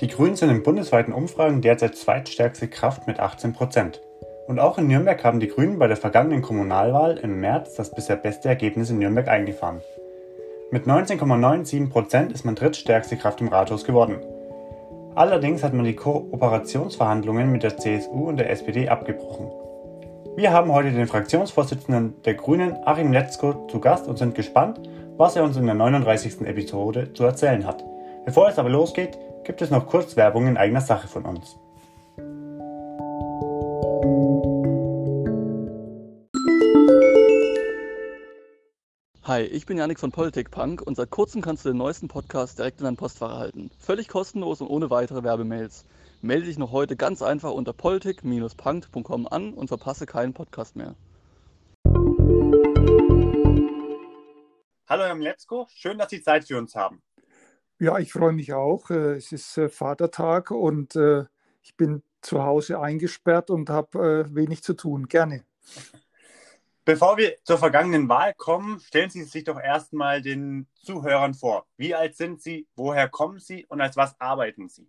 Die Grünen sind in bundesweiten Umfragen derzeit zweitstärkste Kraft mit 18 Prozent. Und auch in Nürnberg haben die Grünen bei der vergangenen Kommunalwahl im März das bisher beste Ergebnis in Nürnberg eingefahren. Mit 19,97 Prozent ist man drittstärkste Kraft im Rathaus geworden. Allerdings hat man die Kooperationsverhandlungen mit der CSU und der SPD abgebrochen. Wir haben heute den Fraktionsvorsitzenden der Grünen, Achim Letzko, zu Gast und sind gespannt, was er uns in der 39. Episode zu erzählen hat. Bevor es aber losgeht, gibt es noch kurz Werbung in eigener Sache von uns. Hi, ich bin Janik von Politikpunk und seit kurzem kannst du den neuesten Podcast direkt in dein Postfach erhalten. Völlig kostenlos und ohne weitere Werbemails. Melde dich noch heute ganz einfach unter politik-punk.com an und verpasse keinen Podcast mehr. Hallo Herr Mletzko, schön, dass Sie Zeit für uns haben. Ja, ich freue mich auch. Äh, es ist äh, Vatertag und äh, ich bin zu Hause eingesperrt und habe wenig zu tun. Gerne. Bevor wir zur vergangenen Wahl kommen, stellen Sie sich doch erstmal den Zuhörern vor. Wie alt sind Sie, woher kommen Sie und als was arbeiten Sie?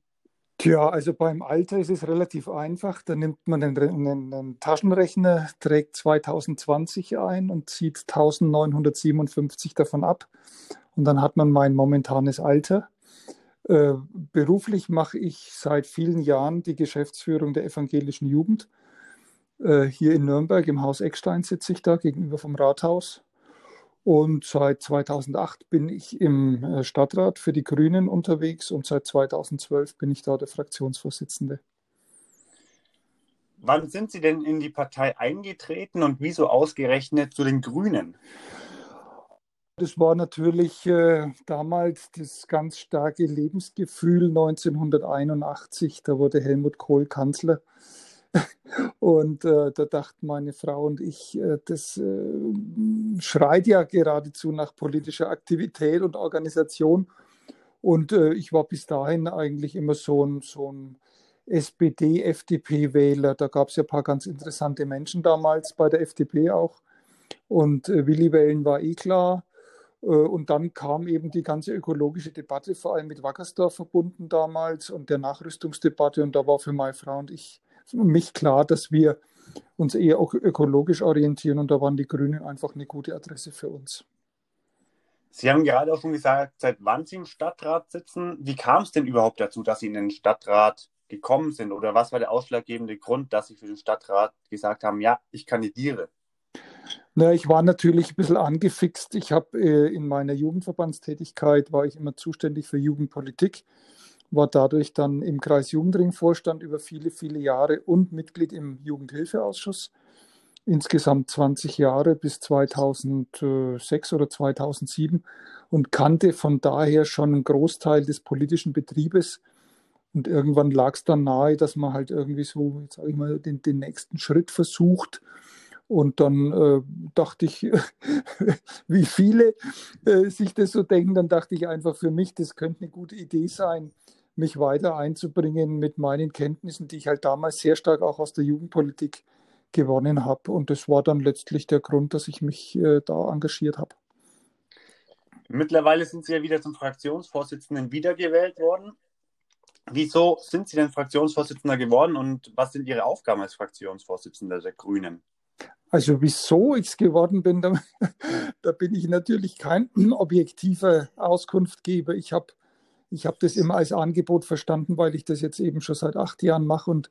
Tja, also beim Alter ist es relativ einfach. Da nimmt man einen, einen, einen Taschenrechner, trägt 2020 ein und zieht 1957 davon ab. Und dann hat man mein momentanes Alter. Äh, beruflich mache ich seit vielen Jahren die Geschäftsführung der evangelischen Jugend. Äh, hier in Nürnberg im Haus Eckstein sitze ich da gegenüber vom Rathaus. Und seit 2008 bin ich im äh, Stadtrat für die Grünen unterwegs und seit 2012 bin ich da der Fraktionsvorsitzende. Wann sind Sie denn in die Partei eingetreten und wieso ausgerechnet zu den Grünen? Das war natürlich äh, damals das ganz starke Lebensgefühl 1981. Da wurde Helmut Kohl Kanzler. Und äh, da dachten meine Frau und ich, äh, das äh, schreit ja geradezu nach politischer Aktivität und Organisation. Und äh, ich war bis dahin eigentlich immer so ein, so ein SPD-FDP-Wähler. Da gab es ja ein paar ganz interessante Menschen damals bei der FDP auch. Und äh, Willi wählen war eh klar. Äh, und dann kam eben die ganze ökologische Debatte, vor allem mit Wackersdorf verbunden damals und der Nachrüstungsdebatte. Und da war für meine Frau und ich mich klar, dass wir uns eher auch ökologisch orientieren und da waren die Grünen einfach eine gute Adresse für uns. Sie haben gerade auch schon gesagt, seit wann Sie im Stadtrat sitzen. Wie kam es denn überhaupt dazu, dass Sie in den Stadtrat gekommen sind? Oder was war der ausschlaggebende Grund, dass Sie für den Stadtrat gesagt haben, ja, ich kandidiere? Na, ich war natürlich ein bisschen angefixt. Ich habe äh, in meiner Jugendverbandstätigkeit war ich immer zuständig für Jugendpolitik war dadurch dann im Kreis Jugendring-Vorstand über viele, viele Jahre und Mitglied im Jugendhilfeausschuss. Insgesamt 20 Jahre bis 2006 oder 2007 und kannte von daher schon einen Großteil des politischen Betriebes. Und irgendwann lag es dann nahe, dass man halt irgendwie so, jetzt sage ich mal, den, den nächsten Schritt versucht. Und dann äh, dachte ich, wie viele äh, sich das so denken, dann dachte ich einfach für mich, das könnte eine gute Idee sein, mich weiter einzubringen mit meinen Kenntnissen, die ich halt damals sehr stark auch aus der Jugendpolitik gewonnen habe. Und das war dann letztlich der Grund, dass ich mich äh, da engagiert habe. Mittlerweile sind Sie ja wieder zum Fraktionsvorsitzenden wiedergewählt worden. Wieso sind Sie denn Fraktionsvorsitzender geworden und was sind Ihre Aufgaben als Fraktionsvorsitzender der Grünen? Also wieso ich es geworden bin, da, da, bin ich natürlich kein objektiver Auskunftgeber. Ich habe ich habe das immer als Angebot verstanden, weil ich das jetzt eben schon seit acht Jahren mache und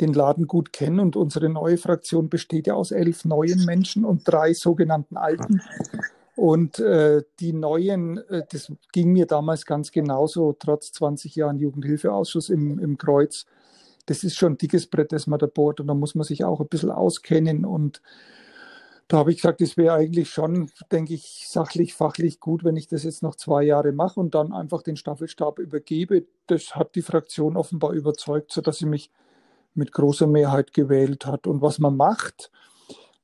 den Laden gut kenne. Und unsere neue Fraktion besteht ja aus elf neuen Menschen und drei sogenannten Alten. Und äh, die Neuen, äh, das ging mir damals ganz genauso, trotz 20 Jahren Jugendhilfeausschuss im, im Kreuz. Das ist schon ein dickes Brett, das man da bohrt. Und da muss man sich auch ein bisschen auskennen und da habe ich gesagt, es wäre eigentlich schon, denke ich, sachlich, fachlich gut, wenn ich das jetzt noch zwei Jahre mache und dann einfach den Staffelstab übergebe. Das hat die Fraktion offenbar überzeugt, sodass sie mich mit großer Mehrheit gewählt hat. Und was man macht,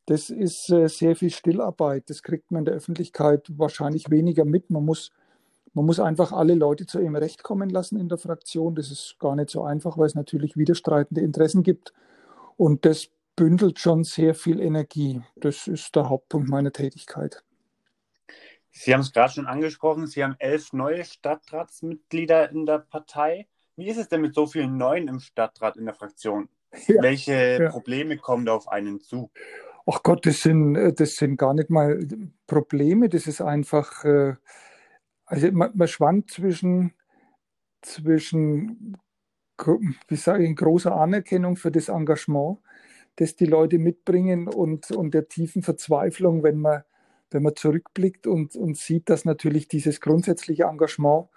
das ist äh, sehr viel Stillarbeit. Das kriegt man in der Öffentlichkeit wahrscheinlich weniger mit. Man muss, man muss einfach alle Leute zu ihrem Recht kommen lassen in der Fraktion. Das ist gar nicht so einfach, weil es natürlich widerstreitende Interessen gibt. Und das bündelt schon sehr viel Energie. Das ist der Hauptpunkt meiner Tätigkeit. Sie haben es gerade schon angesprochen, Sie haben elf neue Stadtratsmitglieder in der Partei. Wie ist es denn mit so vielen Neuen im Stadtrat in der Fraktion? Ja, Welche ja. Probleme kommen da auf einen zu? Ach Gott, das sind, äh, das sind gar nicht mal Probleme, das ist einfach, äh, also man, man schwankt zwischen, zwischen, wie sage ich, großer Anerkennung für das Engagement, das die Leute mitbringen und, und der tiefen Verzweiflung, wenn man, wenn man zurückblickt und, und sieht, dass natürlich dieses grundsätzliche Engagement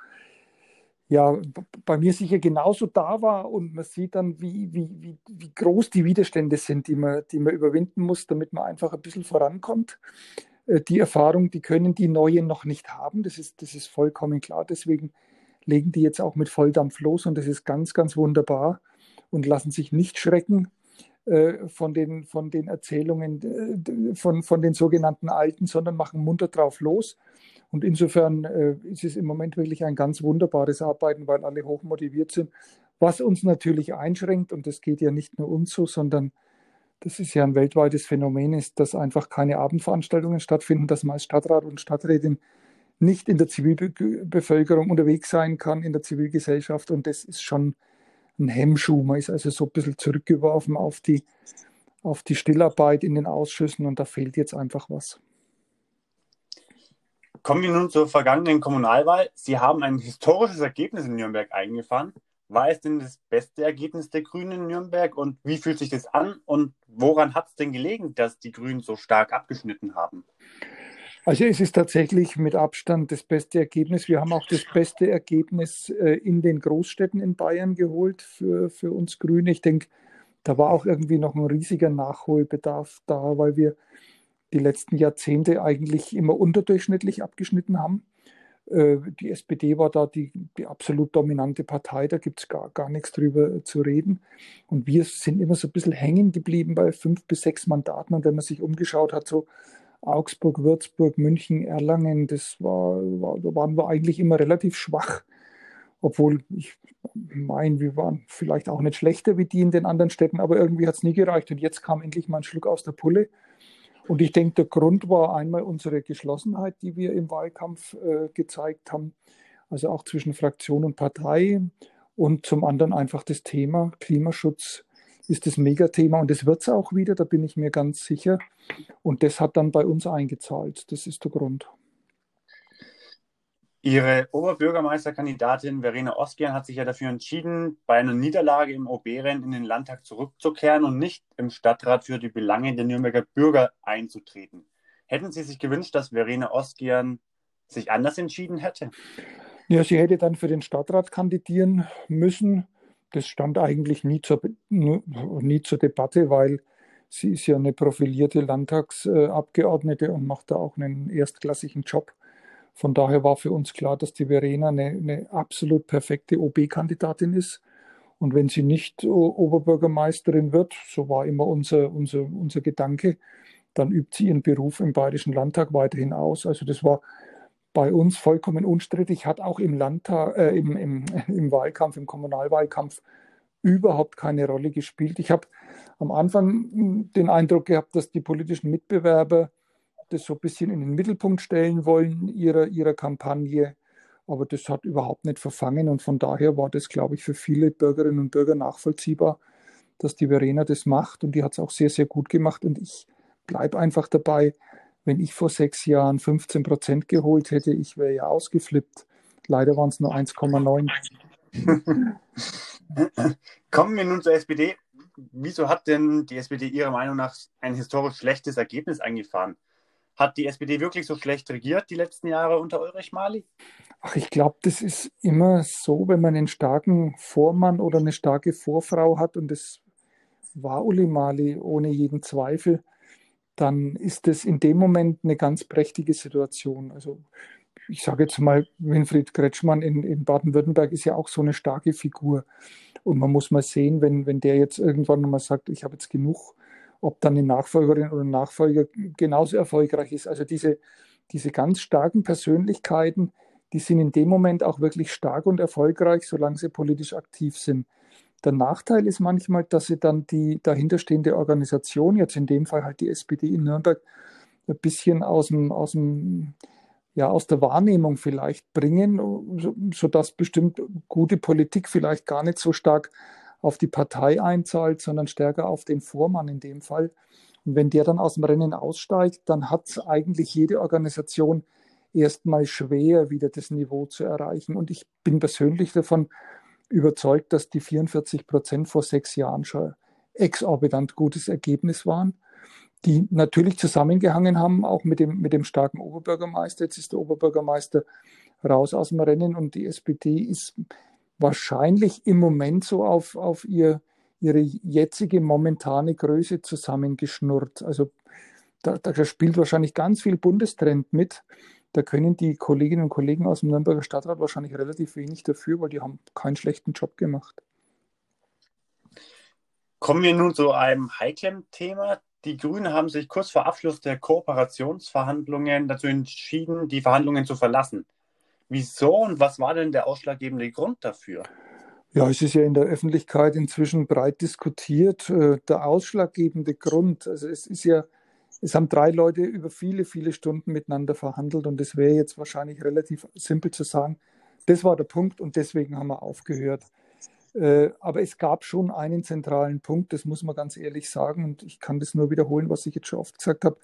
ja, bei mir sicher genauso da war und man sieht dann, wie, wie, wie, wie groß die Widerstände sind, die man, die man überwinden muss, damit man einfach ein bisschen vorankommt. Äh, die Erfahrung, die können die Neuen noch nicht haben, das ist, das ist vollkommen klar. Deswegen legen die jetzt auch mit Volldampf los und das ist ganz, ganz wunderbar und lassen sich nicht schrecken äh, von, den, von den Erzählungen äh, von, von den sogenannten Alten, sondern machen munter drauf los und insofern äh, ist es im Moment wirklich ein ganz wunderbares Arbeiten, weil alle hoch motiviert sind. Was uns natürlich einschränkt, und das geht ja nicht nur uns so, sondern das ist ja ein weltweites Phänomen, ist, dass einfach keine Abendveranstaltungen stattfinden, dass man als Stadtrat und Stadträtin nicht in der Zivilbevölkerung unterwegs sein kann, in der Zivilgesellschaft. Und das ist schon ein Hemmschuh. Man ist also so ein bisschen zurückgeworfen auf die, auf die Stillarbeit in den Ausschüssen und da fehlt jetzt einfach was. Kommen wir nun zur vergangenen Kommunalwahl. Sie haben ein historisches Ergebnis in Nürnberg eingefahren. War es denn das beste Ergebnis der Grünen in Nürnberg und wie fühlt sich das an und woran hat es denn gelegen, dass die Grünen so stark abgeschnitten haben? Also es ist tatsächlich mit Abstand das beste Ergebnis. Wir haben auch das beste Ergebnis äh, in den Großstädten in Bayern geholt für, für uns Grüne. Ich denke, da war auch irgendwie noch ein riesiger Nachholbedarf da, weil wir die letzten Jahrzehnte eigentlich immer unterdurchschnittlich abgeschnitten haben. Äh, die SPD war da die, die absolut dominante Partei, da gibt es gar, gar nichts drüber zu reden. Und wir sind immer so ein bisschen hängen geblieben bei fünf bis sechs Mandaten. Und wenn man sich umgeschaut hat, so Augsburg, Würzburg, München, Erlangen, das war, war, da waren wir eigentlich immer relativ schwach. Obwohl ich meine, wir waren vielleicht auch nicht schlechter wie die in den anderen Städten, aber irgendwie hat es nie gereicht. Und jetzt kam endlich mal ein Schluck aus der Pulle. Und ich denke, der Grund war einmal unsere Geschlossenheit, die wir im Wahlkampf äh, gezeigt haben, also auch zwischen Fraktion und Partei. Und zum anderen einfach das Thema Klimaschutz ist das Megathema und das wird es auch wieder, da bin ich mir ganz sicher. Und das hat dann bei uns eingezahlt. Das ist der Grund. Ihre Oberbürgermeisterkandidatin Verena Oskian hat sich ja dafür entschieden, bei einer Niederlage im OB-Rennen in den Landtag zurückzukehren und nicht im Stadtrat für die Belange der Nürnberger Bürger einzutreten. Hätten Sie sich gewünscht, dass Verena Oskian sich anders entschieden hätte? Ja, sie hätte dann für den Stadtrat kandidieren müssen. Das stand eigentlich nie zur, nie zur Debatte, weil sie ist ja eine profilierte Landtagsabgeordnete und macht da auch einen erstklassigen Job. Von daher war für uns klar, dass die Verena eine, eine absolut perfekte OB-Kandidatin ist. Und wenn sie nicht Oberbürgermeisterin wird, so war immer unser, unser, unser Gedanke, dann übt sie ihren Beruf im Bayerischen Landtag weiterhin aus. Also das war bei uns vollkommen unstrittig, hat auch im Landtag, äh, im, im, im Wahlkampf, im Kommunalwahlkampf überhaupt keine Rolle gespielt. Ich habe am Anfang den Eindruck gehabt, dass die politischen Mitbewerber das so ein bisschen in den Mittelpunkt stellen wollen ihrer, ihrer Kampagne. Aber das hat überhaupt nicht verfangen und von daher war das, glaube ich, für viele Bürgerinnen und Bürger nachvollziehbar, dass die Verena das macht und die hat es auch sehr, sehr gut gemacht und ich bleibe einfach dabei, wenn ich vor sechs Jahren 15 Prozent geholt hätte, ich wäre ja ausgeflippt. Leider waren es nur 1,9. Kommen wir nun zur SPD. Wieso hat denn die SPD Ihrer Meinung nach ein historisch schlechtes Ergebnis eingefahren? Hat die SPD wirklich so schlecht regiert die letzten Jahre unter Ulrich Mali? Ach, ich glaube, das ist immer so, wenn man einen starken Vormann oder eine starke Vorfrau hat, und das war Uli Mali ohne jeden Zweifel, dann ist das in dem Moment eine ganz prächtige Situation. Also ich sage jetzt mal, Winfried Kretschmann in, in Baden-Württemberg ist ja auch so eine starke Figur. Und man muss mal sehen, wenn, wenn der jetzt irgendwann mal sagt, ich habe jetzt genug ob dann eine Nachfolgerin oder Nachfolger genauso erfolgreich ist. Also diese, diese ganz starken Persönlichkeiten, die sind in dem Moment auch wirklich stark und erfolgreich, solange sie politisch aktiv sind. Der Nachteil ist manchmal, dass sie dann die dahinterstehende Organisation, jetzt in dem Fall halt die SPD in Nürnberg, ein bisschen aus dem, aus dem ja, aus der Wahrnehmung vielleicht bringen, sodass bestimmt gute Politik vielleicht gar nicht so stark auf die Partei einzahlt, sondern stärker auf den Vormann in dem Fall. Und wenn der dann aus dem Rennen aussteigt, dann hat eigentlich jede Organisation erstmal schwer, wieder das Niveau zu erreichen. Und ich bin persönlich davon überzeugt, dass die 44 Prozent vor sechs Jahren schon exorbitant gutes Ergebnis waren, die natürlich zusammengehangen haben, auch mit dem, mit dem starken Oberbürgermeister. Jetzt ist der Oberbürgermeister raus aus dem Rennen und die SPD ist wahrscheinlich im Moment so auf, auf ihr, ihre jetzige momentane Größe zusammengeschnurrt. Also da, da spielt wahrscheinlich ganz viel Bundestrend mit. Da können die Kolleginnen und Kollegen aus dem Nürnberger Stadtrat wahrscheinlich relativ wenig dafür, weil die haben keinen schlechten Job gemacht. Kommen wir nun zu einem heiklen Thema. Die Grünen haben sich kurz vor Abschluss der Kooperationsverhandlungen dazu entschieden, die Verhandlungen zu verlassen. Wieso und was war denn der ausschlaggebende Grund dafür? Ja, es ist ja in der Öffentlichkeit inzwischen breit diskutiert. Äh, der ausschlaggebende Grund, also es ist ja, es haben drei Leute über viele, viele Stunden miteinander verhandelt und es wäre jetzt wahrscheinlich relativ simpel zu sagen, das war der Punkt und deswegen haben wir aufgehört. Äh, aber es gab schon einen zentralen Punkt, das muss man ganz ehrlich sagen, und ich kann das nur wiederholen, was ich jetzt schon oft gesagt habe.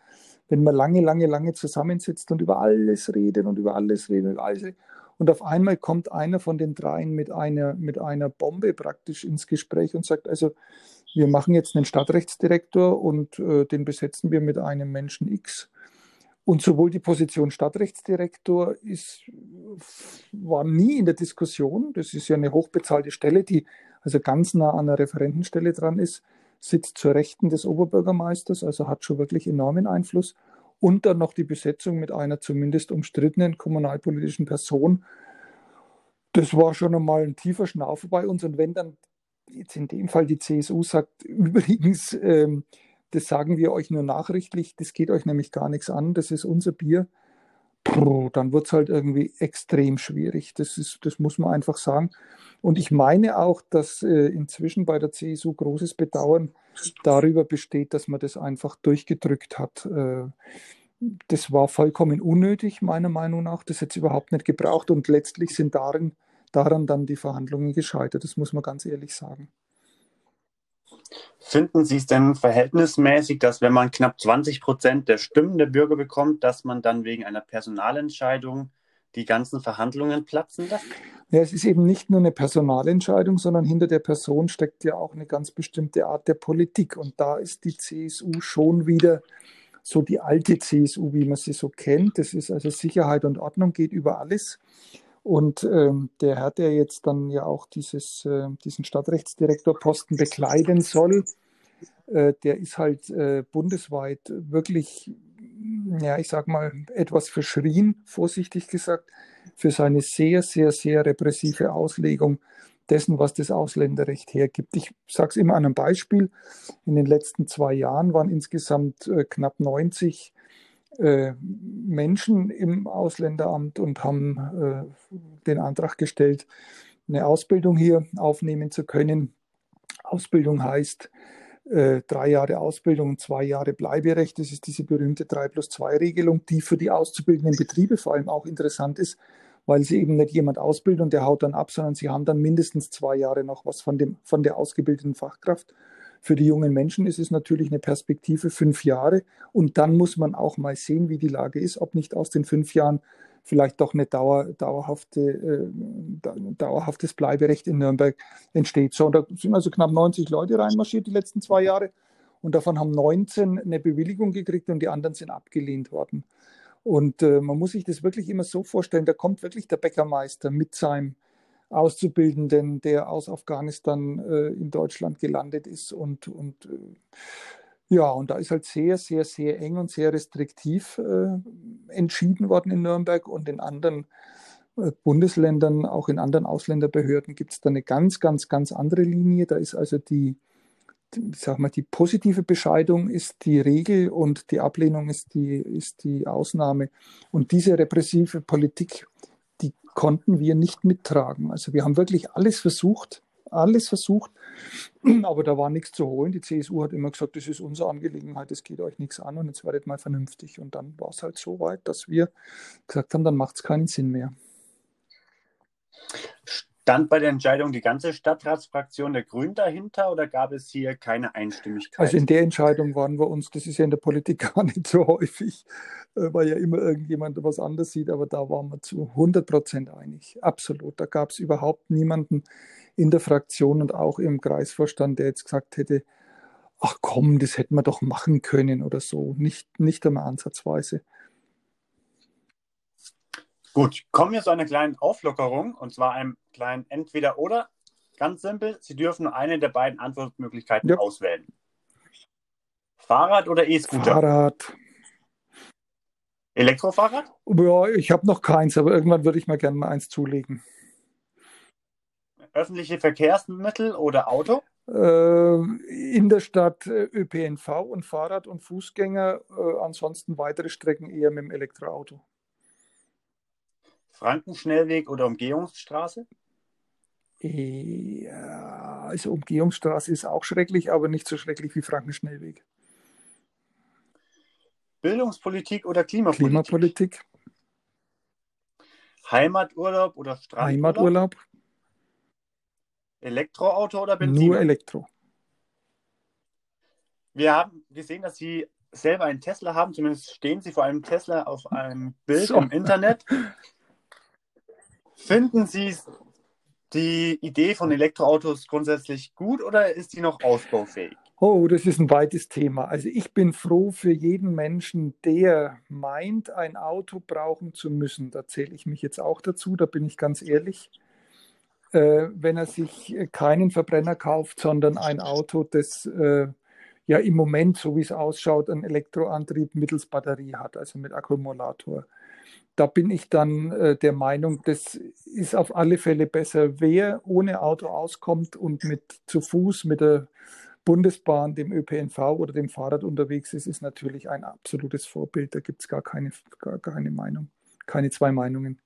Wenn man lange, lange, lange zusammensitzt und über alles redet und über alles redet, alles, und auf einmal kommt einer von den dreien mit einer, mit einer Bombe praktisch ins Gespräch und sagt, also wir machen jetzt einen Stadtrechtsdirektor und äh, den besetzen wir mit einem Menschen X. Und sowohl die Position Stadtrechtsdirektor ist, war nie in der Diskussion. Das ist ja eine hochbezahlte Stelle, die also ganz nah an der Referentenstelle dran ist, sitzt zur Rechten des Oberbürgermeisters, also hat schon wirklich enormen Einfluss. Und dann noch die Besetzung mit einer zumindest umstrittenen kommunalpolitischen Person. Das war schon einmal ein tiefer Schnaufer bei uns. Und wenn dann jetzt in dem Fall die CSU sagt, übrigens, ähm, das sagen wir euch nur nachrichtlich, das geht euch nämlich gar nichts an, das ist unser Bier, dann wird es halt irgendwie extrem schwierig. Das, ist, das muss man einfach sagen. Und ich meine auch, dass äh, inzwischen bei der CSU großes Bedauern darüber besteht, dass man das einfach durchgedrückt hat. Äh, das war vollkommen unnötig, meiner Meinung nach. Das hätte es überhaupt nicht gebraucht. Und letztlich sind darin, daran dann die Verhandlungen gescheitert. Das muss man ganz ehrlich sagen. Finden Sie es denn verhältnismäßig, dass wenn man knapp 20 Prozent der Stimmen der Bürger bekommt, dass man dann wegen einer Personalentscheidung die ganzen Verhandlungen platzen lässt? Ja, es ist eben nicht nur eine Personalentscheidung, sondern hinter der Person steckt ja auch eine ganz bestimmte Art der Politik. Und da ist die CSU schon wieder so die alte CSU, wie man sie so kennt. Das ist also Sicherheit und Ordnung geht über alles. Und ähm, der Herr, der jetzt dann ja auch dieses, äh, diesen Stadtrechtsdirektorposten bekleiden soll, äh, der ist halt äh, bundesweit wirklich, ja, ich sag mal, etwas verschrien, vorsichtig gesagt, für seine sehr, sehr, sehr repressive Auslegung dessen, was das Ausländerrecht hergibt. Ich sage es immer an einem Beispiel. In den letzten zwei Jahren waren insgesamt äh, knapp 90 äh, Menschen im Ausländeramt und haben äh, den Antrag gestellt, eine Ausbildung hier aufnehmen zu können. Ausbildung heißt äh, drei Jahre Ausbildung und zwei Jahre Bleiberecht. Das ist diese berühmte 3 plus 2 Regelung, die für die auszubildenden Betriebe vor allem auch interessant ist, weil sie eben nicht jemand ausbilden und der haut dann ab, sondern sie haben dann mindestens zwei Jahre noch was von, dem, von der ausgebildeten Fachkraft für die jungen Menschen ist es natürlich eine Perspektive fünf Jahre. Und dann muss man auch mal sehen, wie die Lage ist, ob nicht aus den fünf Jahren vielleicht doch eine Dauer, dauerhafte, äh, dauerhaftes Bleiberecht in Nürnberg entsteht. So, da sind also knapp 90 Leute reinmarschiert die letzten zwei Jahre. Und davon haben 19 eine Bewilligung gekriegt und die anderen sind abgelehnt worden. Und äh, man muss sich das wirklich immer so vorstellen, da kommt wirklich der Bäckermeister mit seinem Auszubildenden, der aus Afghanistan äh, in Deutschland gelandet ist. Und, und äh, ja, und da ist halt sehr, sehr, sehr eng und sehr restriktiv äh, entschieden worden in Nürnberg und in anderen äh, Bundesländern, auch in anderen Ausländerbehörden gibt es da eine ganz, ganz, ganz andere Linie. Da ist also die, die, sag mal, die positive Bescheidung ist die Regel und die Ablehnung ist die, ist die Ausnahme. Und diese repressive Politik konnten wir nicht mittragen. Also wir haben wirklich alles versucht, alles versucht, aber da war nichts zu holen. Die CSU hat immer gesagt, das ist unsere Angelegenheit, das geht euch nichts an und jetzt werdet mal vernünftig. Und dann war es halt so weit, dass wir gesagt haben, dann macht es keinen Sinn mehr. Stand bei der Entscheidung die ganze Stadtratsfraktion der Grünen dahinter oder gab es hier keine Einstimmigkeit? Also in der Entscheidung waren wir uns, das ist ja in der Politik gar nicht so häufig, äh, weil ja immer irgendjemand was anderes sieht, aber da waren wir zu 100 Prozent einig. Absolut. Da gab es überhaupt niemanden in der Fraktion und auch im Kreisvorstand, der jetzt gesagt hätte, ach komm, das hätten wir doch machen können oder so. Nicht, nicht einmal ansatzweise. Gut, kommen wir zu einer kleinen Auflockerung und zwar einem kleinen Entweder-Oder. Ganz simpel, Sie dürfen nur eine der beiden Antwortmöglichkeiten ja. auswählen. Fahrrad oder E-Scooter? Fahrrad. Elektrofahrrad? Ja, ich habe noch keins, aber irgendwann würde ich mir gerne mal eins zulegen. Öffentliche Verkehrsmittel oder Auto? Äh, in der Stadt äh, ÖPNV und Fahrrad und Fußgänger, äh, ansonsten weitere Strecken eher mit dem Elektroauto. Frankenschnellweg oder Umgehungsstraße? Ja, also Umgehungsstraße ist auch schrecklich, aber nicht so schrecklich wie Frankenschnellweg. Bildungspolitik oder Klimapolitik? Klimapolitik. Heimaturlaub oder Strandurlaub? Heimaturlaub. Elektroauto oder Benzin? Nur Elektro. Wir haben gesehen, dass Sie selber einen Tesla haben, zumindest stehen Sie vor einem Tesla auf einem Bild so. im Internet. Finden Sie die Idee von Elektroautos grundsätzlich gut oder ist die noch ausbaufähig? Oh, das ist ein weites Thema. Also ich bin froh für jeden Menschen, der meint, ein Auto brauchen zu müssen. Da zähle ich mich jetzt auch dazu, da bin ich ganz ehrlich. Äh, wenn er sich keinen Verbrenner kauft, sondern ein Auto, das äh, ja im Moment, so wie es ausschaut, einen Elektroantrieb mittels Batterie hat, also mit Akkumulator da bin ich dann äh, der Meinung, das ist auf alle Fälle besser. Wer ohne Auto auskommt und mit zu Fuß mit der Bundesbahn, dem ÖPNV oder dem Fahrrad unterwegs ist, ist natürlich ein absolutes Vorbild. Da gibt es gar keine, gar keine Meinung, keine zwei Meinungen.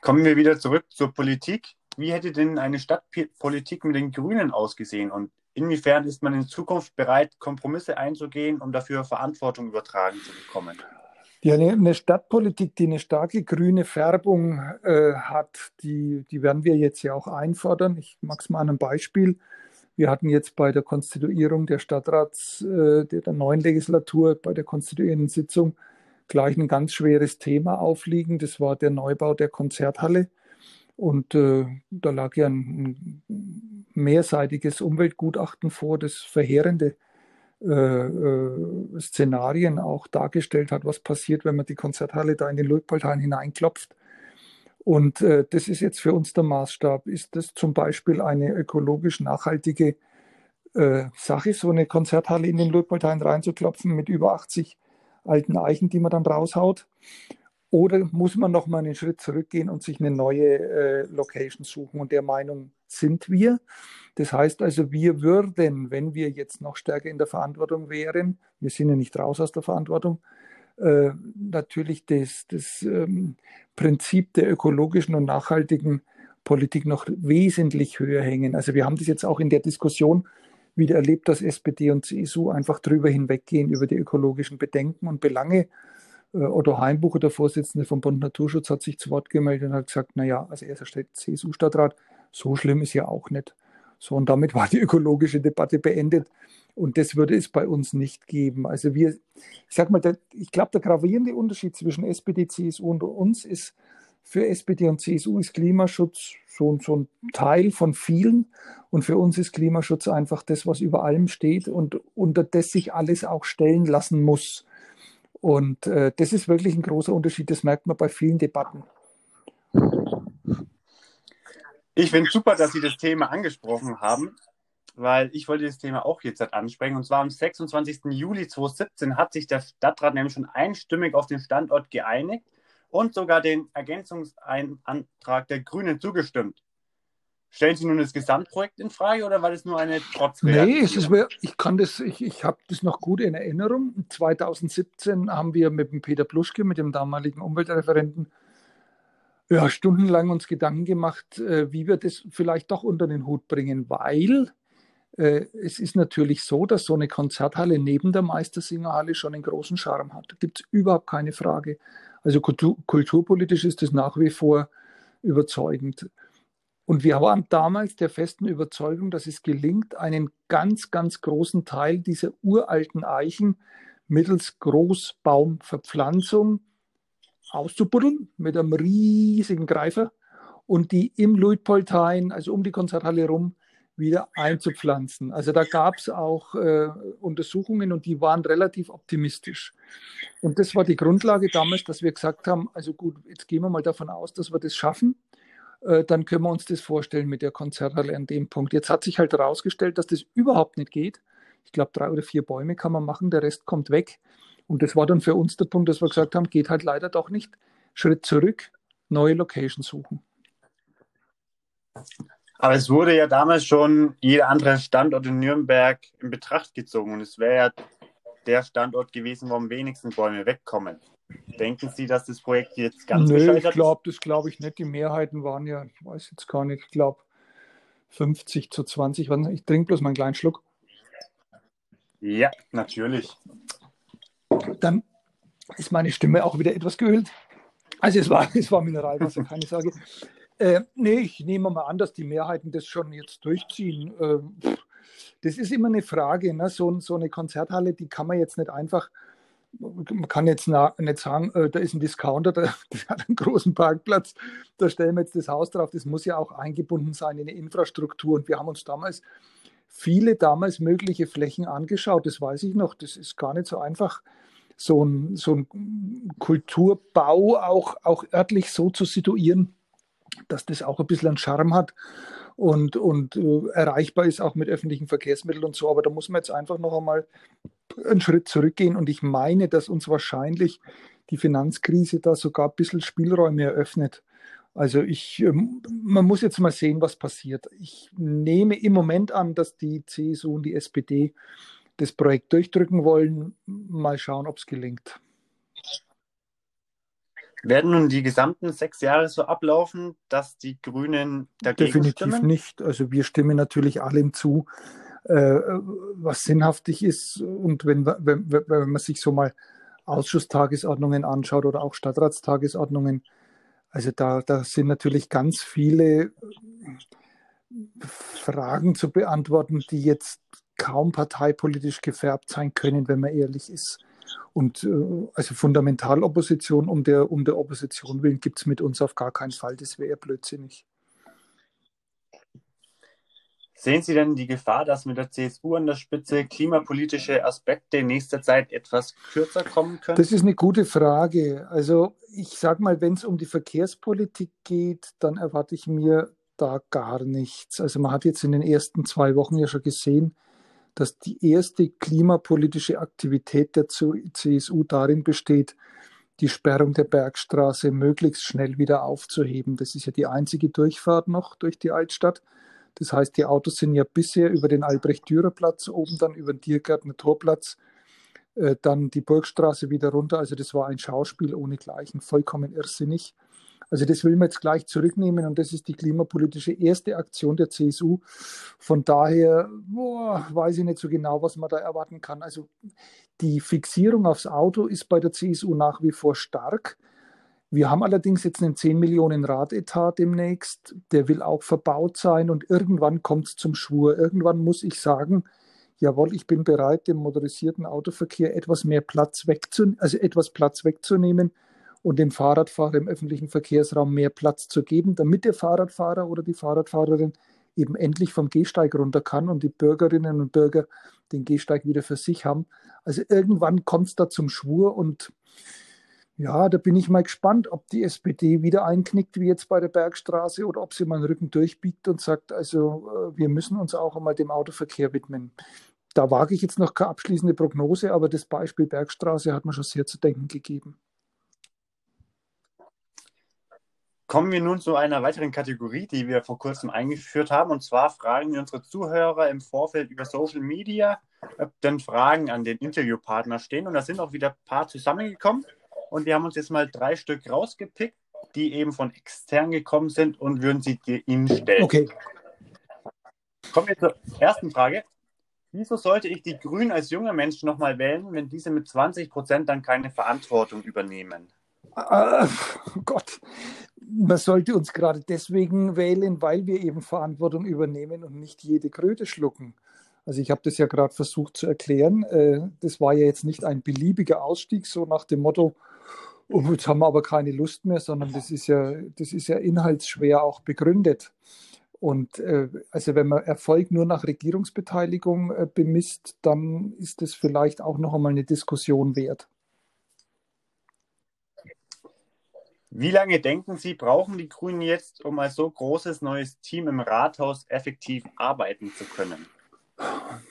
Kommen wir wieder zurück zur Politik. Wie hätte denn eine Stadtpolitik mit den Grünen ausgesehen? Und inwiefern ist man in Zukunft bereit, Kompromisse einzugehen, um dafür Verantwortung übertragen zu bekommen? Ja, eine, Stadtpolitik, die eine starke grüne Färbung äh, hat, die, die werden wir jetzt ja auch einfordern. Ich mache es mal an einem Beispiel. Wir hatten jetzt bei der Konstituierung der Stadtrats äh, der, der neuen Legislatur, bei der konstituierenden Sitzung, gleich ein ganz schweres Thema aufliegen. Das war der Neubau der Konzerthalle. Und äh, da lag ja ein, mehrseitiges Umweltgutachten vor, das verheerende äh, äh, Szenarien auch dargestellt hat, was passiert, wenn man die Konzerthalle da in den Luitpoldhain hineinklopft. Und äh, das ist jetzt für uns der Maßstab. Ist das zum Beispiel eine ökologisch nachhaltige äh, Sache, so eine Konzerthalle in den Luitpoldhain reinzuklopfen mit über 80 alten Eichen, die man dann raushaut? Oder muss man noch mal einen Schritt zurückgehen und sich eine neue äh, Location suchen? Und der Meinung sind wir. Das heißt also, wir würden, wenn wir jetzt noch stärker in der Verantwortung wären, wir sind ja nicht raus aus der Verantwortung, äh, natürlich das, das ähm, Prinzip der ökologischen und nachhaltigen Politik noch wesentlich höher hängen. Also wir haben das jetzt auch in der Diskussion wieder erlebt, dass SPD und CSU einfach drüber hinweggehen über die ökologischen Bedenken und Belange Otto Heimbucher, der Vorsitzende vom Bund Naturschutz, hat sich zu Wort gemeldet und hat gesagt, naja, als erster CSU-Stadtrat, so schlimm ist ja auch nicht. So, und damit war die ökologische Debatte beendet. Und das würde es bei uns nicht geben. Also wir, ich sag mal, der, ich glaube, der gravierende Unterschied zwischen SPD, CSU und uns ist, für SPD und CSU ist Klimaschutz so, so ein Teil von vielen. Und für uns ist Klimaschutz einfach das, was über allem steht und unter das sich alles auch stellen lassen muss. Und äh, das ist wirklich ein großer Unterschied. Das merkt man bei vielen Debatten. Ich finde super, dass Sie das Thema angesprochen haben, weil ich wollte das Thema auch jetzt ansprechen. Und zwar am 26. Juli 2017 hat sich der Stadtrat nämlich schon einstimmig auf den Standort geeinigt und sogar den Ergänzungsantrag der Grünen zugestimmt. Stellen Sie nun das Gesamtprojekt in Frage oder war das nur eine Trotzreaktion? Nee, es ist, ich kann das, ich, ich habe das noch gut in Erinnerung. 2017 haben wir mit dem Peter Pluschke, mit dem damaligen Umweltreferenten, ja, stundenlang uns Gedanken gemacht, äh, wie wir das vielleicht doch unter den Hut bringen, weil äh, es ist natürlich so, dass so eine Konzerthalle neben der Meistersingerhalle schon einen großen Charme hat. Da gibt es überhaupt keine Frage. Also kultur kulturpolitisch ist das nach wie vor überzeugend. Und wir waren damals der festen Überzeugung, dass es gelingt, einen ganz, ganz großen Teil dieser uralten Eichen mittels Großbaumverpflanzung auszubuddeln mit einem riesigen Greifer und die im Luitpoldhain, also um die Konzerthalle herum, wieder einzupflanzen. Also da gab es auch äh, Untersuchungen und die waren relativ optimistisch. Und das war die Grundlage damals, dass wir gesagt haben, also gut, jetzt gehen wir mal davon aus, dass wir das schaffen. Äh, dann können wir uns das vorstellen mit der Konzerthalle an dem Punkt. Jetzt hat sich halt herausgestellt, dass das überhaupt nicht geht. Ich glaube, drei oder vier Bäume kann man machen, der Rest kommt weg. Und das war dann für uns der Punkt, dass wir gesagt haben, geht halt leider doch nicht. Schritt zurück, neue Location suchen. Aber es wurde ja damals schon jeder andere Standort in Nürnberg in Betracht gezogen und es wäre ja der Standort gewesen, wo am wenigsten Bäume wegkommen. Denken Sie, dass das Projekt jetzt ganz Nö, gescheitert ich glaube, das glaube ich nicht. Die Mehrheiten waren ja, ich weiß jetzt gar nicht, ich glaube 50 zu 20. Ich trinke bloß mal einen kleinen Schluck. Ja, natürlich. Dann ist meine Stimme auch wieder etwas geölt. Also es war, es war Mineralwasser, keine Sorge. Äh, nee, ich nehme mal an, dass die Mehrheiten das schon jetzt durchziehen. Äh, das ist immer eine Frage. Ne? So, so, eine Konzerthalle, die kann man jetzt nicht einfach, man kann jetzt nicht sagen, äh, da ist ein Discounter, der, hat einen großen Parkplatz, da stellen wir jetzt das Haus drauf. Das muss ja auch eingebunden sein in eine Infrastruktur. Und wir haben uns damals viele damals mögliche Flächen angeschaut. Das weiß ich noch. Das ist gar nicht so einfach, so ein, so ein Kulturbau auch, auch örtlich so zu situieren, dass das auch ein bisschen einen Charme hat und, und äh, erreichbar ist auch mit öffentlichen Verkehrsmitteln und so. Aber da muss man jetzt einfach noch einmal einen Schritt zurückgehen. Und ich meine, dass uns wahrscheinlich die Finanzkrise da sogar ein bisschen Spielräume eröffnet. Also ich, ähm, man muss jetzt mal sehen, was passiert. Ich nehme im Moment an, dass die CSU und die SPD das Projekt durchdrücken wollen. Mal schauen, ob es gelingt. Werden nun die gesamten sechs Jahre so ablaufen, dass die Grünen dagegen Definitiv stimmen? nicht. Also wir stimmen natürlich allem zu, äh, was sinnhaftig ist. Und wenn, wenn, wenn man sich so mal Ausschusstagesordnungen anschaut oder auch Stadtratstagesordnungen, also da, da sind natürlich ganz viele Fragen zu beantworten, die jetzt kaum parteipolitisch gefärbt sein können, wenn man ehrlich ist. Und äh, also Fundamentalopposition um der, um der Opposition willen gibt es mit uns auf gar keinen Fall. Das wäre blödsinnig. Sehen Sie denn die Gefahr, dass mit der CSU an der Spitze klimapolitische Aspekte in nächster Zeit etwas kürzer kommen können? Das ist eine gute Frage. Also ich sage mal, wenn es um die Verkehrspolitik geht, dann erwarte ich mir da gar nichts. Also man hat jetzt in den ersten zwei Wochen ja schon gesehen, dass die erste klimapolitische Aktivität der CSU darin besteht, die Sperrung der Bergstraße möglichst schnell wieder aufzuheben. Das ist ja die einzige Durchfahrt noch durch die Altstadt. Das heißt, die Autos sind ja bisher über den Albrecht-Dürer-Platz, oben dann über den Tiergärtner Torplatz, äh, dann die Burgstraße wieder runter. Also das war ein Schauspiel ohnegleichen, vollkommen irrsinnig. Also das will man jetzt gleich zurücknehmen und das ist die klimapolitische erste Aktion der CSU. Von daher boah, weiß ich nicht so genau, was man da erwarten kann. Also die Fixierung aufs Auto ist bei der CSU nach wie vor stark. Wir haben allerdings jetzt einen 10 Millionen Radetat demnächst. Der will auch verbaut sein und irgendwann kommt es zum Schwur. Irgendwann muss ich sagen, jawohl, ich bin bereit, dem motorisierten Autoverkehr etwas mehr Platz wegzunehmen, also etwas Platz wegzunehmen und dem Fahrradfahrer im öffentlichen Verkehrsraum mehr Platz zu geben, damit der Fahrradfahrer oder die Fahrradfahrerin eben endlich vom Gehsteig runter kann und die Bürgerinnen und Bürger den Gehsteig wieder für sich haben. Also irgendwann kommt es da zum Schwur und ja, da bin ich mal gespannt, ob die SPD wieder einknickt, wie jetzt bei der Bergstraße, oder ob sie mal den Rücken durchbiegt und sagt, also äh, wir müssen uns auch einmal dem Autoverkehr widmen. Da wage ich jetzt noch keine abschließende Prognose, aber das Beispiel Bergstraße hat mir schon sehr zu denken gegeben. Kommen wir nun zu einer weiteren Kategorie, die wir vor kurzem eingeführt haben. Und zwar fragen wir unsere Zuhörer im Vorfeld über Social Media, ob denn Fragen an den Interviewpartner stehen. Und da sind auch wieder ein paar zusammengekommen. Und wir haben uns jetzt mal drei Stück rausgepickt. die eben von extern gekommen sind und würden sie dir Ihnen stellen. Okay. Kommen wir zur ersten Frage. Wieso sollte ich die Grünen als junger Mensch nochmal wählen, wenn diese mit 20 Prozent dann keine Verantwortung übernehmen? Äh, Gott, man sollte uns gerade deswegen wählen, weil wir eben Verantwortung übernehmen und nicht jede Kröte schlucken. Also ich habe das ja gerade versucht zu erklären. Äh, das war ja jetzt nicht ein beliebiger Ausstieg, so nach dem Motto, oh, jetzt haben wir aber keine Lust mehr, sondern das ist ja, das ist ja inhaltsschwer auch begründet. Und äh, also wenn man Erfolg nur nach Regierungsbeteiligung äh, bemisst, dann ist das vielleicht auch noch einmal eine Diskussion wert. Wie lange denken Sie, brauchen die Grünen jetzt, um als so großes neues Team im Rathaus effektiv arbeiten zu können?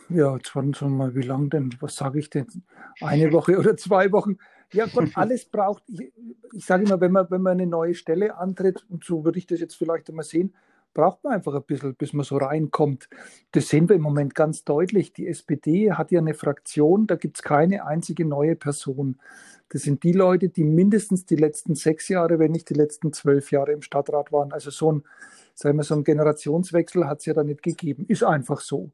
Ja, jetzt warten schon mal, wie lange denn? Was sage ich denn? Eine Woche oder zwei Wochen? Ja, Gott, alles braucht, ich, ich sage immer, wenn man, wenn man eine neue Stelle antritt, und so würde ich das jetzt vielleicht einmal sehen, braucht man einfach ein bisschen, bis man so reinkommt. Das sehen wir im Moment ganz deutlich. Die SPD hat ja eine Fraktion, da gibt es keine einzige neue Person. Das sind die Leute, die mindestens die letzten sechs Jahre, wenn nicht die letzten zwölf Jahre im Stadtrat waren. Also so ein, sagen wir, so ein Generationswechsel hat es ja da nicht gegeben. Ist einfach so.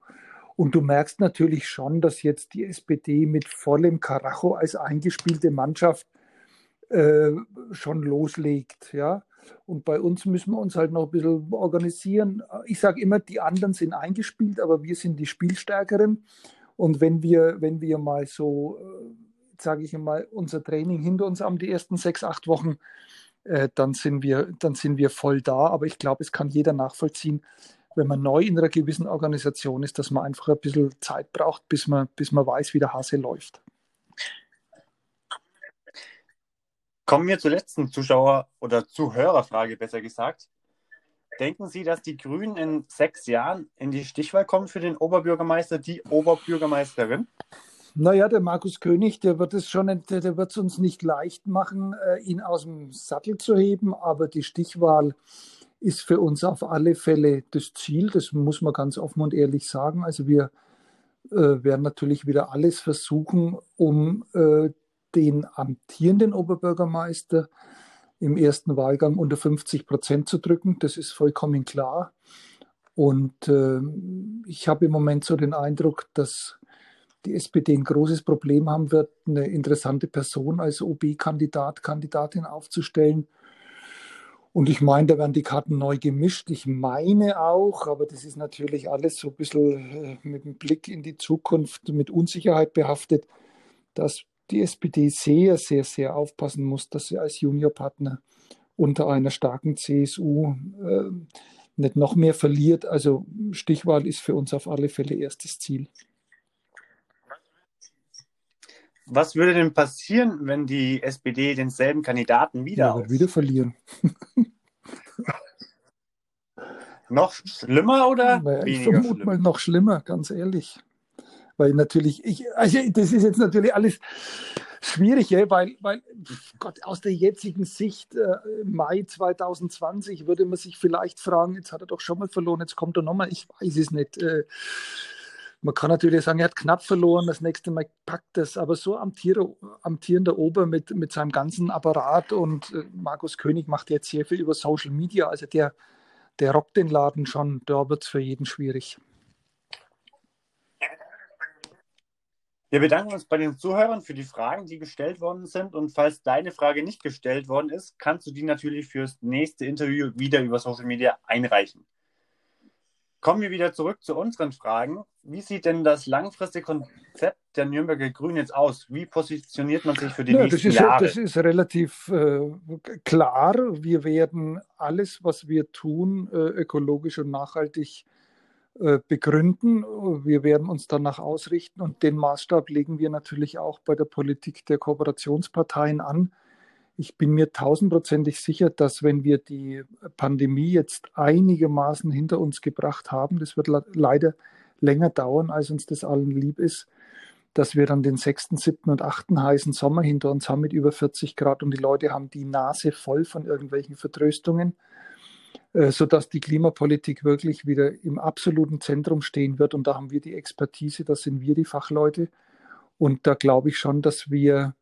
Und du merkst natürlich schon, dass jetzt die SPD mit vollem Karacho als eingespielte Mannschaft äh, schon loslegt. Ja? Und bei uns müssen wir uns halt noch ein bisschen organisieren. Ich sage immer, die anderen sind eingespielt, aber wir sind die Spielstärkeren. Und wenn wir, wenn wir mal so, äh, sage ich mal, unser Training hinter uns haben, die ersten sechs, acht Wochen, äh, dann, sind wir, dann sind wir voll da. Aber ich glaube, es kann jeder nachvollziehen, wenn man neu in einer gewissen Organisation ist, dass man einfach ein bisschen Zeit braucht, bis man, bis man weiß, wie der Hase läuft. Kommen wir zur letzten Zuschauer- oder Zuhörerfrage, besser gesagt. Denken Sie, dass die Grünen in sechs Jahren in die Stichwahl kommen für den Oberbürgermeister, die Oberbürgermeisterin? Naja, der Markus König, der wird es schon, der wird es uns nicht leicht machen, äh, ihn aus dem Sattel zu heben, aber die Stichwahl ist für uns auf alle Fälle das Ziel. Das muss man ganz offen und ehrlich sagen. Also wir äh, werden natürlich wieder alles versuchen, um äh, den amtierenden Oberbürgermeister im ersten Wahlgang unter 50 Prozent zu drücken. Das ist vollkommen klar. Und äh, ich habe im Moment so den Eindruck, dass die SPD ein großes Problem haben wird, eine interessante Person als OB-Kandidat, Kandidatin aufzustellen. Und ich meine, da werden die Karten neu gemischt. Ich meine auch, aber das ist natürlich alles so ein bisschen äh, mit dem Blick in die Zukunft, mit Unsicherheit behaftet, dass die SPD sehr, sehr, sehr aufpassen muss, dass sie als Juniorpartner unter einer starken CSU äh, nicht noch mehr verliert. Also Stichwahl ist für uns auf alle Fälle erstes Ziel. Was würde denn passieren, wenn die SPD denselben Kandidaten wieder ja, wieder verlieren? noch schlimmer oder naja, Ich vermute schlimm? mal noch schlimmer, ganz ehrlich. Weil natürlich, ich, also das ist jetzt natürlich alles schwierig, weil, weil Gott, aus der jetzigen Sicht, äh, Mai 2020, würde man sich vielleicht fragen, jetzt hat er doch schon mal verloren, jetzt kommt er nochmal, ich weiß es nicht. Äh, man kann natürlich sagen, er hat knapp verloren, das nächste Mal packt es, aber so amtierender, amtierender Ober mit, mit seinem ganzen Apparat und äh, Markus König macht jetzt sehr viel über Social Media, also der, der rockt den Laden schon, da wird es für jeden schwierig. Wir bedanken uns bei den Zuhörern für die Fragen, die gestellt worden sind. Und falls deine Frage nicht gestellt worden ist, kannst du die natürlich fürs nächste Interview wieder über Social Media einreichen. Kommen wir wieder zurück zu unseren Fragen. Wie sieht denn das langfristige Konzept der Nürnberger Grünen jetzt aus? Wie positioniert man sich für die ja, nächsten das ist, Jahre? Das ist relativ äh, klar. Wir werden alles, was wir tun, äh, ökologisch und nachhaltig begründen. Wir werden uns danach ausrichten und den Maßstab legen wir natürlich auch bei der Politik der Kooperationsparteien an. Ich bin mir tausendprozentig sicher, dass wenn wir die Pandemie jetzt einigermaßen hinter uns gebracht haben, das wird leider länger dauern, als uns das allen lieb ist, dass wir dann den sechsten, siebten und achten heißen Sommer hinter uns haben mit über 40 Grad und die Leute haben die Nase voll von irgendwelchen Vertröstungen äh, sodass die Klimapolitik wirklich wieder im absoluten Zentrum stehen wird. Und da haben wir die Expertise, da sind wir die Fachleute. Und da glaube ich schon, dass wir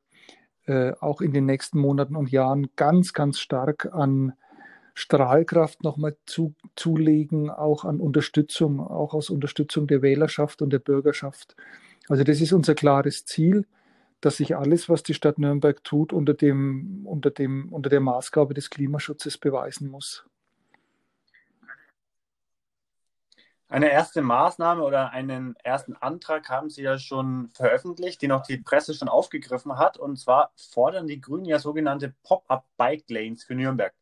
äh, auch in den nächsten Monaten und Jahren ganz, ganz stark an Strahlkraft nochmal zu, zulegen, auch an Unterstützung, auch aus Unterstützung der Wählerschaft und der Bürgerschaft. Also das ist unser klares Ziel, dass sich alles, was die Stadt Nürnberg tut, unter, dem, unter, dem, unter der Maßgabe des Klimaschutzes beweisen muss. Eine erste Maßnahme oder einen ersten Antrag haben Sie ja schon veröffentlicht, den auch die Presse schon aufgegriffen hat. Und zwar fordern die Grünen ja sogenannte Pop-up-Bike-Lanes für Nürnberg.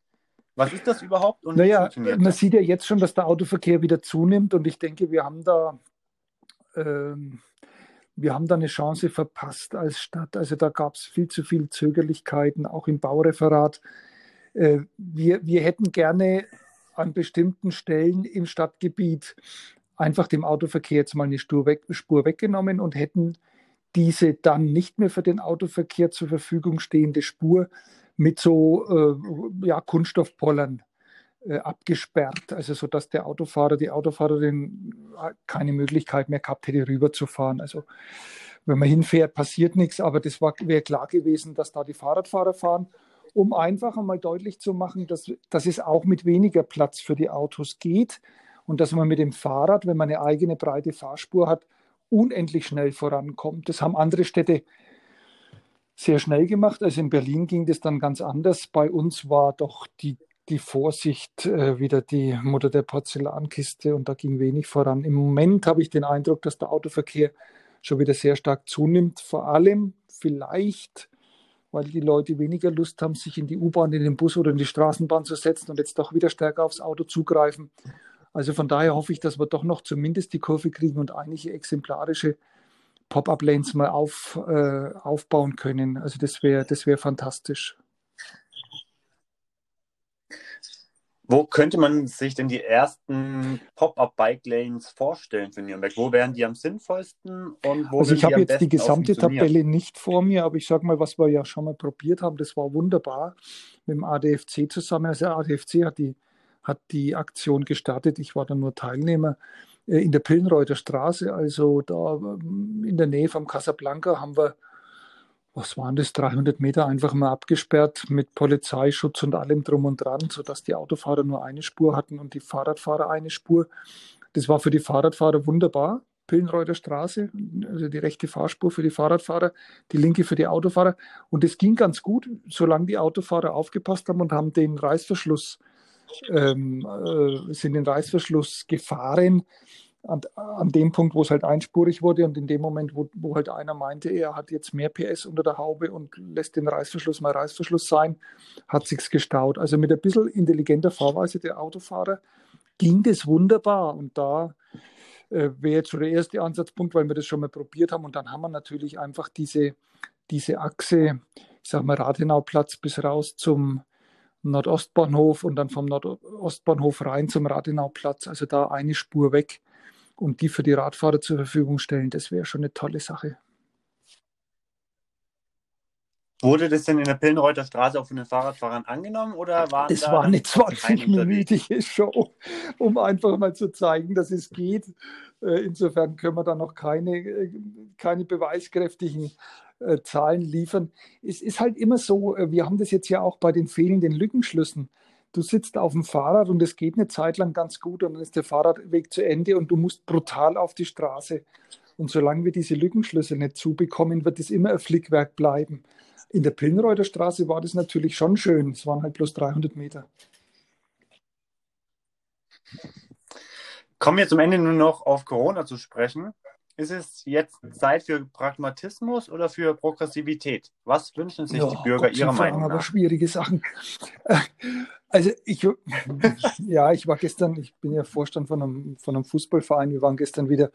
Was ist das überhaupt? Und naja, man das? sieht ja jetzt schon, dass der Autoverkehr wieder zunimmt und ich denke, wir haben da, ähm, wir haben da eine Chance verpasst als Stadt. Also da gab es viel zu viele Zögerlichkeiten, auch im Baureferat. Äh, wir, wir hätten gerne an bestimmten Stellen im Stadtgebiet einfach dem Autoverkehr jetzt mal eine Spur, weg, Spur weggenommen und hätten diese dann nicht mehr für den Autoverkehr zur Verfügung stehende Spur mit so äh, ja, Kunststoffpollern äh, abgesperrt, also so dass der Autofahrer, die Autofahrerin äh, keine Möglichkeit mehr gehabt hätte, rüberzufahren. Also wenn man hinfährt, passiert nichts, aber das wäre klar gewesen, dass da die Fahrradfahrer fahren, um einfach einmal deutlich zu machen, dass, dass es auch mit weniger Platz für die Autos geht und dass man mit dem Fahrrad, wenn man eine eigene breite Fahrspur hat, unendlich schnell vorankommt. Das haben andere Städte sehr schnell gemacht. Also in Berlin ging das dann ganz anders. Bei uns war doch die, die Vorsicht äh, wieder die Mutter der Porzellankiste und da ging wenig voran. Im Moment habe ich den Eindruck, dass der Autoverkehr schon wieder sehr stark zunimmt. Vor allem vielleicht, weil die Leute weniger Lust haben, sich in die U-Bahn, in den Bus oder in die Straßenbahn zu setzen und jetzt doch wieder stärker aufs Auto zugreifen. Also von daher hoffe ich, dass wir doch noch zumindest die Kurve kriegen und einige exemplarische Pop-up-Lanes mal auf, äh, aufbauen können. Also das wäre das wär fantastisch. Wo könnte man sich denn die ersten Pop-up-Bike-Lanes vorstellen für Nürnberg? Wo wären die am sinnvollsten und wo Also ich habe jetzt die gesamte Tabelle nicht vor mir, aber ich sage mal, was wir ja schon mal probiert haben, das war wunderbar mit dem ADFC zusammen. Also der ADFC hat die, hat die Aktion gestartet, ich war dann nur Teilnehmer. Äh, in der Pillenreuter Straße, also da ähm, in der Nähe vom Casablanca, haben wir, was waren das, 300 Meter einfach mal abgesperrt mit Polizeischutz und allem drum und dran, sodass die Autofahrer nur eine Spur hatten und die Fahrradfahrer eine Spur. Das war für die Fahrradfahrer wunderbar. Pillenreuter Straße, also die rechte Fahrspur für die Fahrradfahrer, die linke für die Autofahrer. Und es ging ganz gut, solange die Autofahrer aufgepasst haben und haben den Reißverschluss ähm, äh, sind den Reißverschluss gefahren an, an, dem Punkt, wo es halt einspurig wurde und in dem Moment, wo, wo halt einer meinte, er hat jetzt mehr PS unter der Haube und lässt den Reißverschluss mal Reißverschluss sein, hat sich's gestaut. Also mit ein bisschen intelligenter Fahrweise der Autofahrer ging das wunderbar. Und da äh, wäre jetzt schon der erste Ansatzpunkt, weil wir das schon mal probiert haben. Und dann haben wir natürlich einfach diese, diese Achse, ich sag mal Rathenauplatz bis raus zum Nordostbahnhof und dann vom Nordostbahnhof rein zum Rathenauplatz, also da eine Spur weg und die für die Radfahrer zur Verfügung stellen, das wäre schon eine tolle Sache. Wurde das denn in der Pillenreuther Straße auch von den Fahrradfahrern angenommen oder waren Das da war eine 20-minütige Show, um einfach mal zu zeigen, dass es geht. Äh, insofern können wir da noch keine, äh, keine beweiskräftigen äh, Zahlen liefern. Es ist halt immer so, wir haben das jetzt ja auch bei den fehlenden Lückenschlüssen. Du sitzt auf dem Fahrrad und es geht eine Zeit lang ganz gut und dann ist der Fahrradweg zu Ende und du musst brutal auf die Straße. Und solange wir diese Lückenschlüsse nicht zubekommen, wird es immer ein Flickwerk bleiben. In der Pillenreuter Straße war das natürlich schon schön. Es waren halt bloß 300 Meter. Kommen wir zum Ende nur noch auf Corona zu sprechen. Ist es jetzt Zeit für Pragmatismus oder für Progressivität? Was wünschen sich ja, die Bürger Gott, Ihrer Meinung nach? Aber schwierige Sachen. Also ich, ja, ich war gestern, ich bin ja Vorstand von einem, von einem Fußballverein. Wir waren gestern wieder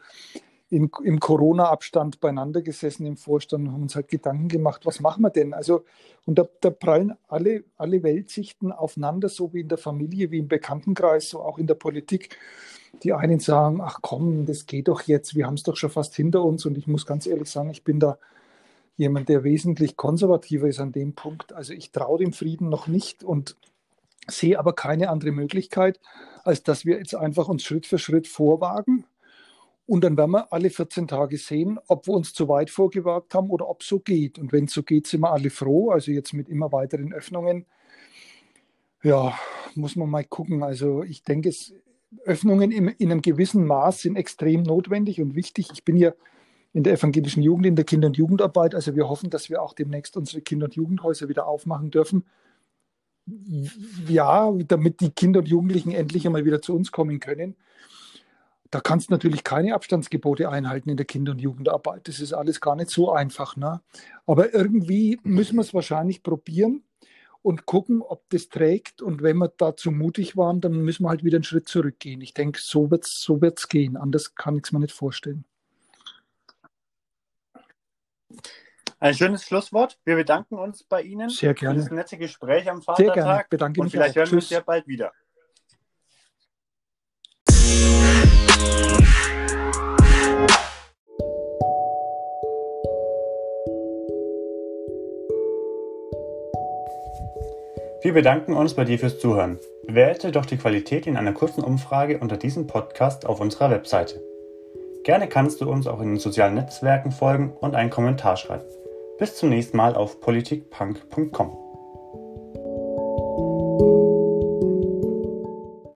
in, im Corona-Abstand beieinander gesessen im Vorstand und haben uns halt Gedanken gemacht, was machen wir denn? Also, und da, da prallen alle, alle Weltsichten aufeinander, so wie in der Familie, wie im Bekanntenkreis, so auch in der Politik. Die einen sagen, ach komm, das geht doch jetzt, wir haben es doch schon fast hinter uns. Und ich muss ganz ehrlich sagen, ich bin da jemand, der wesentlich konservativer ist an dem Punkt. Also ich traue dem Frieden noch nicht und sehe aber keine andere Möglichkeit, als dass wir jetzt einfach uns Schritt für Schritt vorwagen Und dann werden wir alle 14 Tage sehen, ob wir uns zu weit vorgewagt haben oder ob es so geht. Und wenn es so geht, sind wir alle froh. Also jetzt mit immer weiteren Öffnungen. Ja, muss man mal gucken. Also ich denke, es, Öffnungen in, in einem gewissen Maß sind extrem notwendig und wichtig. Ich bin ja in der evangelischen Jugend, in der Kinder- und Jugendarbeit. Also wir hoffen, dass wir auch demnächst unsere Kinder- und Jugendhäuser wieder aufmachen dürfen. Ja, damit die Kinder und Jugendlichen endlich einmal wieder zu uns kommen können. Da kannst du natürlich keine Abstandsgebote einhalten in der Kinder- und Jugendarbeit. Das ist alles gar nicht so einfach. Ne? Aber irgendwie müssen wir es wahrscheinlich probieren und gucken, ob das trägt. Und wenn wir dazu mutig waren, dann müssen wir halt wieder einen Schritt zurückgehen. Ich denke, so wird es so wird's gehen. Anders kann ich es mir nicht vorstellen. Ein schönes Schlusswort. Wir bedanken uns bei Ihnen Sehr gerne. für das nette Gespräch am Sehr gerne. Vatertag. Bedanke Und mich vielleicht auch. hören wir uns ja bald wieder. Wir bedanken uns bei dir fürs Zuhören. Bewerte doch die Qualität in einer kurzen Umfrage unter diesem Podcast auf unserer Webseite. Gerne kannst du uns auch in den sozialen Netzwerken folgen und einen Kommentar schreiben. Bis zum nächsten Mal auf politikpunk.com.